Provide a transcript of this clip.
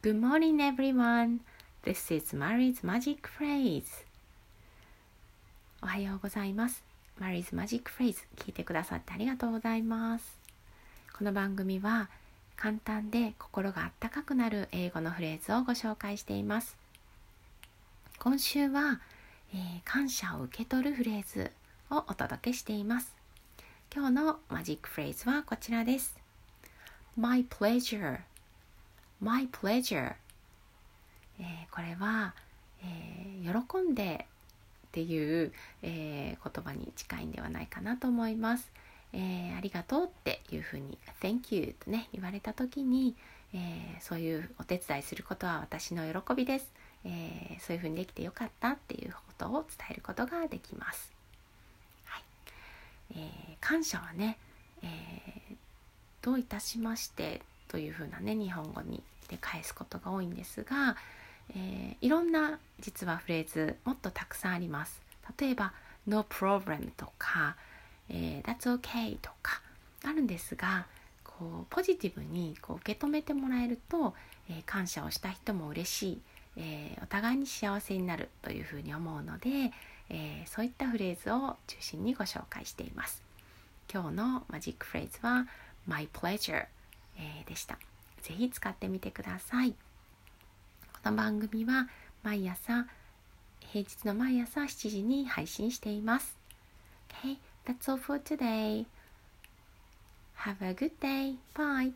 Good morning, everyone. This is Mary's Magic Phrase. おはようございます。Mary's Magic Phrase 聞いてくださってありがとうございます。この番組は簡単で心があったかくなる英語のフレーズをご紹介しています。今週は、えー、感謝を受け取るフレーズをお届けしています。今日のマジックフレーズはこちらです。My pleasure My pleasure えー、これは、えー、喜んでっていう、えー、言葉に近いんではないかなと思います。えありがとうっていうふうに「Thank you」とね言われた時に、えそういうお手伝いすることは私の喜びです、えそういうふうにできてよかったっていうことを伝えることができます。はいえ感謝はね、えどういたしましてというふうなね日本語にで返すことが多いんですが、えー、いろんな実はフレーズもっとたくさんあります。例えば No problem とか、えー、That's okay とかあるんですがこうポジティブにこう受け止めてもらえると、えー、感謝をした人も嬉しい、えー、お互いに幸せになるというふうに思うので、えー、そういったフレーズを中心にご紹介しています。今日のマジックフレーズは My pleasure、えー、でしたぜひ使ってみてくださいこの番組は毎朝平日の毎朝7時に配信しています Okay, that's all for today. Have a good day. Bye.